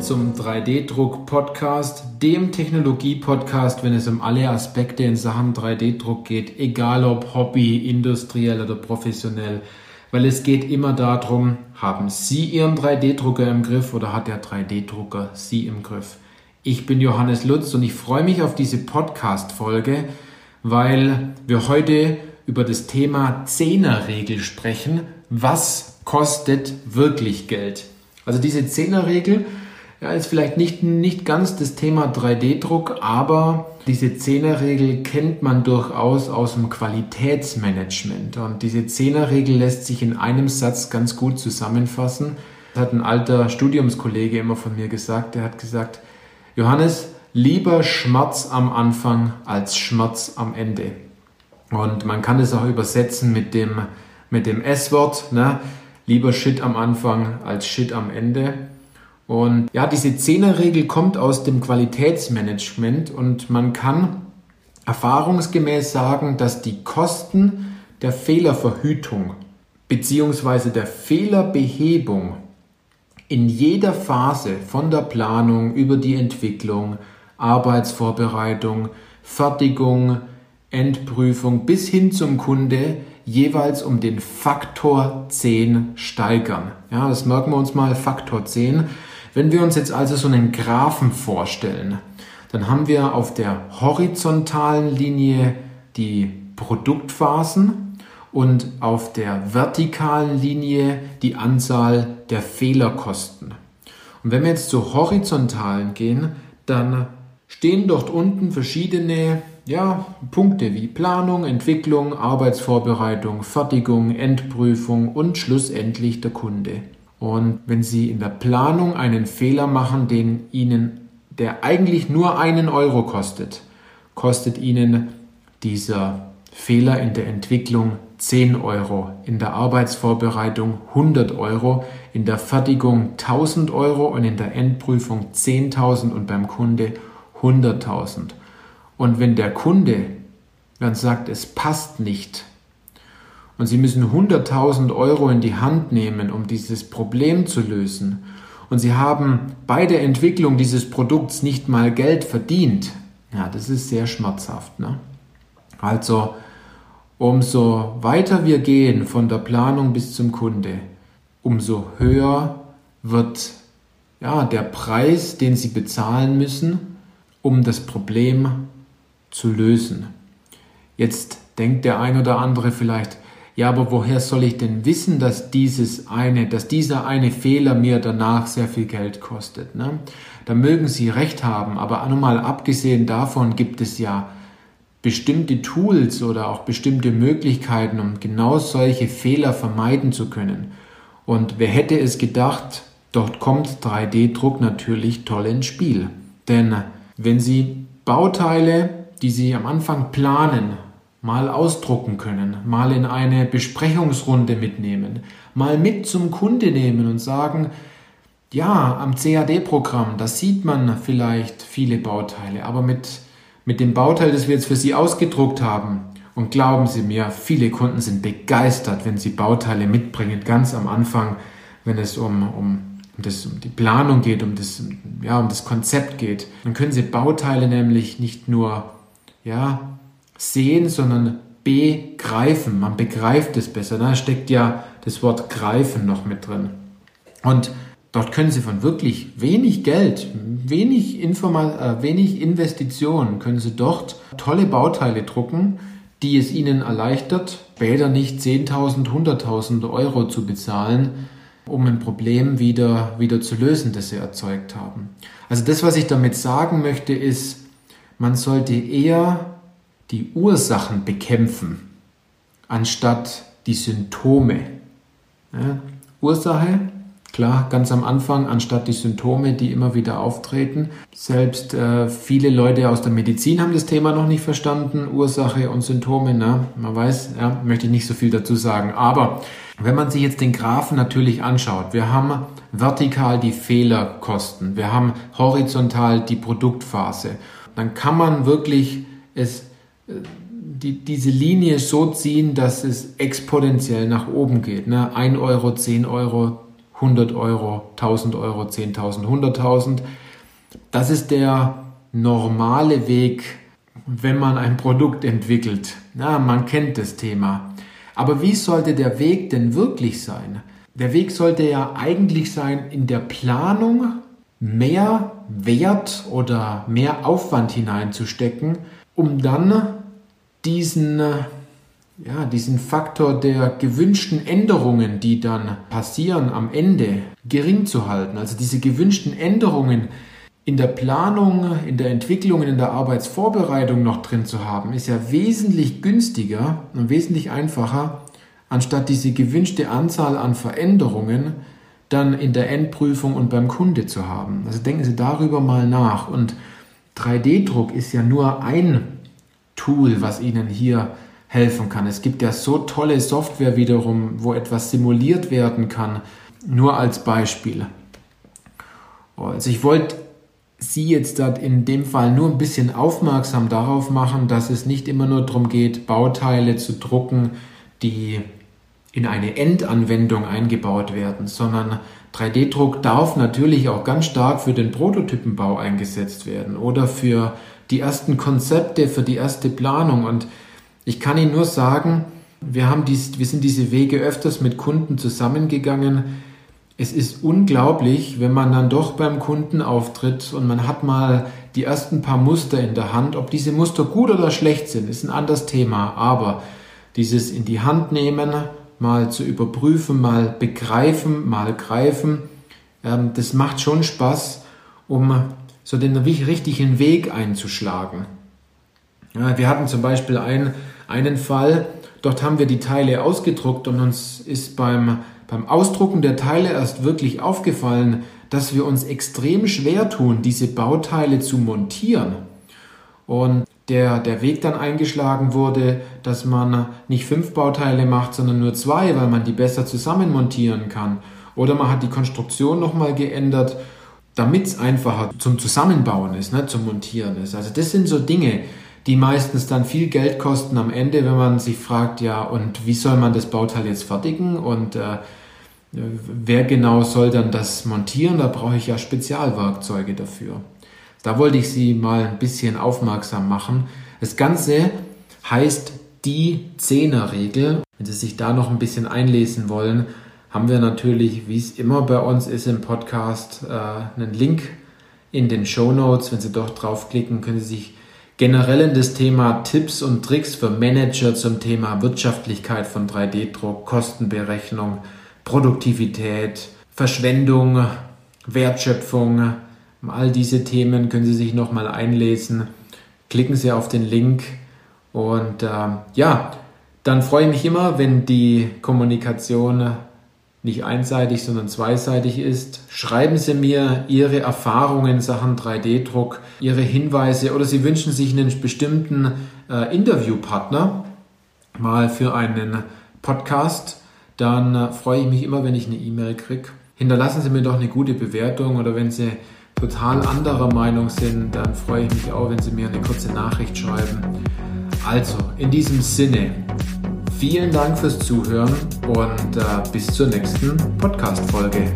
Zum 3D-Druck-Podcast, dem Technologie-Podcast, wenn es um alle Aspekte in Sachen 3D-Druck geht, egal ob Hobby, industriell oder professionell. Weil es geht immer darum, haben Sie Ihren 3D-Drucker im Griff oder hat der 3D-Drucker Sie im Griff? Ich bin Johannes Lutz und ich freue mich auf diese Podcast-Folge, weil wir heute über das Thema Zehnerregel sprechen. Was kostet wirklich Geld? Also diese Zehnerregel ja, ist vielleicht nicht, nicht ganz das Thema 3D-Druck, aber diese Zehnerregel kennt man durchaus aus dem Qualitätsmanagement. Und diese Zehnerregel lässt sich in einem Satz ganz gut zusammenfassen. Das hat ein alter Studiumskollege immer von mir gesagt. Der hat gesagt, Johannes, lieber Schmerz am Anfang als Schmerz am Ende. Und man kann es auch übersetzen mit dem, mit dem S-Wort. Ne? lieber Shit am Anfang als Shit am Ende. Und ja, diese Zehnerregel kommt aus dem Qualitätsmanagement und man kann erfahrungsgemäß sagen, dass die Kosten der Fehlerverhütung bzw. der Fehlerbehebung in jeder Phase von der Planung über die Entwicklung, Arbeitsvorbereitung, Fertigung, Endprüfung bis hin zum Kunde jeweils um den Faktor 10 steigern. Ja, das merken wir uns mal, Faktor 10. Wenn wir uns jetzt also so einen Graphen vorstellen, dann haben wir auf der horizontalen Linie die Produktphasen und auf der vertikalen Linie die Anzahl der Fehlerkosten. Und wenn wir jetzt zur horizontalen gehen, dann stehen dort unten verschiedene ja, Punkte wie Planung, Entwicklung, Arbeitsvorbereitung, Fertigung, Endprüfung und schlussendlich der Kunde. Und wenn Sie in der Planung einen Fehler machen, den Ihnen, der eigentlich nur einen Euro kostet, kostet Ihnen dieser Fehler in der Entwicklung 10 Euro, in der Arbeitsvorbereitung 100 Euro, in der Fertigung 1000 Euro und in der Endprüfung 10.000 und beim Kunde 100.000. Und wenn der Kunde dann sagt, es passt nicht und Sie müssen 100.000 Euro in die Hand nehmen, um dieses Problem zu lösen und Sie haben bei der Entwicklung dieses Produkts nicht mal Geld verdient, ja, das ist sehr schmerzhaft. Ne? Also, umso weiter wir gehen von der Planung bis zum Kunde, umso höher wird ja, der Preis, den Sie bezahlen müssen, um das Problem zu lösen. Jetzt denkt der ein oder andere vielleicht, ja, aber woher soll ich denn wissen, dass dieses eine, dass dieser eine Fehler mir danach sehr viel Geld kostet? Ne? Da mögen Sie recht haben, aber einmal abgesehen davon gibt es ja bestimmte Tools oder auch bestimmte Möglichkeiten, um genau solche Fehler vermeiden zu können. Und wer hätte es gedacht, dort kommt 3D-Druck natürlich toll ins Spiel. Denn wenn Sie Bauteile die Sie am Anfang planen, mal ausdrucken können, mal in eine Besprechungsrunde mitnehmen, mal mit zum Kunde nehmen und sagen, ja, am CAD-Programm, da sieht man vielleicht viele Bauteile, aber mit, mit dem Bauteil, das wir jetzt für Sie ausgedruckt haben, und glauben Sie mir, viele Kunden sind begeistert, wenn sie Bauteile mitbringen, ganz am Anfang, wenn es um, um, um, das, um die Planung geht, um das, ja, um das Konzept geht. Dann können Sie Bauteile nämlich nicht nur ja, sehen, sondern begreifen. Man begreift es besser. Da steckt ja das Wort greifen noch mit drin. Und dort können Sie von wirklich wenig Geld, wenig, äh, wenig Investitionen, können Sie dort tolle Bauteile drucken, die es Ihnen erleichtert, später nicht 10.000, 100.000 Euro zu bezahlen, um ein Problem wieder, wieder zu lösen, das Sie erzeugt haben. Also das, was ich damit sagen möchte, ist, man sollte eher die Ursachen bekämpfen, anstatt die Symptome. Ja, Ursache, klar, ganz am Anfang, anstatt die Symptome, die immer wieder auftreten. Selbst äh, viele Leute aus der Medizin haben das Thema noch nicht verstanden, Ursache und Symptome. Ne? Man weiß, ja, möchte ich nicht so viel dazu sagen. Aber wenn man sich jetzt den Graphen natürlich anschaut, wir haben vertikal die Fehlerkosten, wir haben horizontal die Produktphase dann kann man wirklich es, die, diese Linie so ziehen, dass es exponentiell nach oben geht. Ne? 1 Euro, 10 Euro, 100 Euro, 1000 Euro, 10.000, 100.000. Das ist der normale Weg, wenn man ein Produkt entwickelt. Ja, man kennt das Thema. Aber wie sollte der Weg denn wirklich sein? Der Weg sollte ja eigentlich sein, in der Planung mehr Wert oder mehr Aufwand hineinzustecken, um dann diesen, ja, diesen Faktor der gewünschten Änderungen, die dann passieren am Ende, gering zu halten. Also diese gewünschten Änderungen in der Planung, in der Entwicklung, in der Arbeitsvorbereitung noch drin zu haben, ist ja wesentlich günstiger und wesentlich einfacher, anstatt diese gewünschte Anzahl an Veränderungen dann in der Endprüfung und beim Kunde zu haben. Also denken Sie darüber mal nach. Und 3D-Druck ist ja nur ein Tool, was Ihnen hier helfen kann. Es gibt ja so tolle Software wiederum, wo etwas simuliert werden kann. Nur als Beispiel. Also ich wollte Sie jetzt in dem Fall nur ein bisschen aufmerksam darauf machen, dass es nicht immer nur darum geht, Bauteile zu drucken, die in eine Endanwendung eingebaut werden, sondern 3D-Druck darf natürlich auch ganz stark für den Prototypenbau eingesetzt werden oder für die ersten Konzepte, für die erste Planung. Und ich kann Ihnen nur sagen, wir, haben dies, wir sind diese Wege öfters mit Kunden zusammengegangen. Es ist unglaublich, wenn man dann doch beim Kunden auftritt und man hat mal die ersten paar Muster in der Hand. Ob diese Muster gut oder schlecht sind, ist ein anderes Thema. Aber dieses in die Hand nehmen, mal zu überprüfen, mal begreifen, mal greifen. Ähm, das macht schon Spaß, um so den richtigen Weg einzuschlagen. Ja, wir hatten zum Beispiel ein, einen Fall, dort haben wir die Teile ausgedruckt und uns ist beim, beim Ausdrucken der Teile erst wirklich aufgefallen, dass wir uns extrem schwer tun, diese Bauteile zu montieren. Und der, der Weg dann eingeschlagen wurde, dass man nicht fünf Bauteile macht, sondern nur zwei, weil man die besser zusammen montieren kann. Oder man hat die Konstruktion nochmal geändert, damit es einfacher zum Zusammenbauen ist, ne, zum Montieren ist. Also das sind so Dinge, die meistens dann viel Geld kosten am Ende, wenn man sich fragt, ja, und wie soll man das Bauteil jetzt fertigen und äh, wer genau soll dann das montieren? Da brauche ich ja Spezialwerkzeuge dafür. Da wollte ich Sie mal ein bisschen aufmerksam machen. Das Ganze heißt die Zehnerregel. Wenn Sie sich da noch ein bisschen einlesen wollen, haben wir natürlich, wie es immer bei uns ist im Podcast, äh, einen Link in den Show Notes. Wenn Sie dort draufklicken, können Sie sich generell in das Thema Tipps und Tricks für Manager zum Thema Wirtschaftlichkeit von 3D-Druck, Kostenberechnung, Produktivität, Verschwendung, Wertschöpfung, all diese Themen können Sie sich nochmal einlesen. Klicken Sie auf den Link und äh, ja, dann freue ich mich immer, wenn die Kommunikation nicht einseitig, sondern zweiseitig ist. Schreiben Sie mir Ihre Erfahrungen in Sachen 3D-Druck, Ihre Hinweise oder Sie wünschen sich einen bestimmten äh, Interviewpartner mal für einen Podcast. Dann äh, freue ich mich immer, wenn ich eine E-Mail kriege. Hinterlassen Sie mir doch eine gute Bewertung oder wenn Sie total anderer Meinung sind, dann freue ich mich auch, wenn Sie mir eine kurze Nachricht schreiben. Also, in diesem Sinne, vielen Dank fürs Zuhören und äh, bis zur nächsten Podcast-Folge.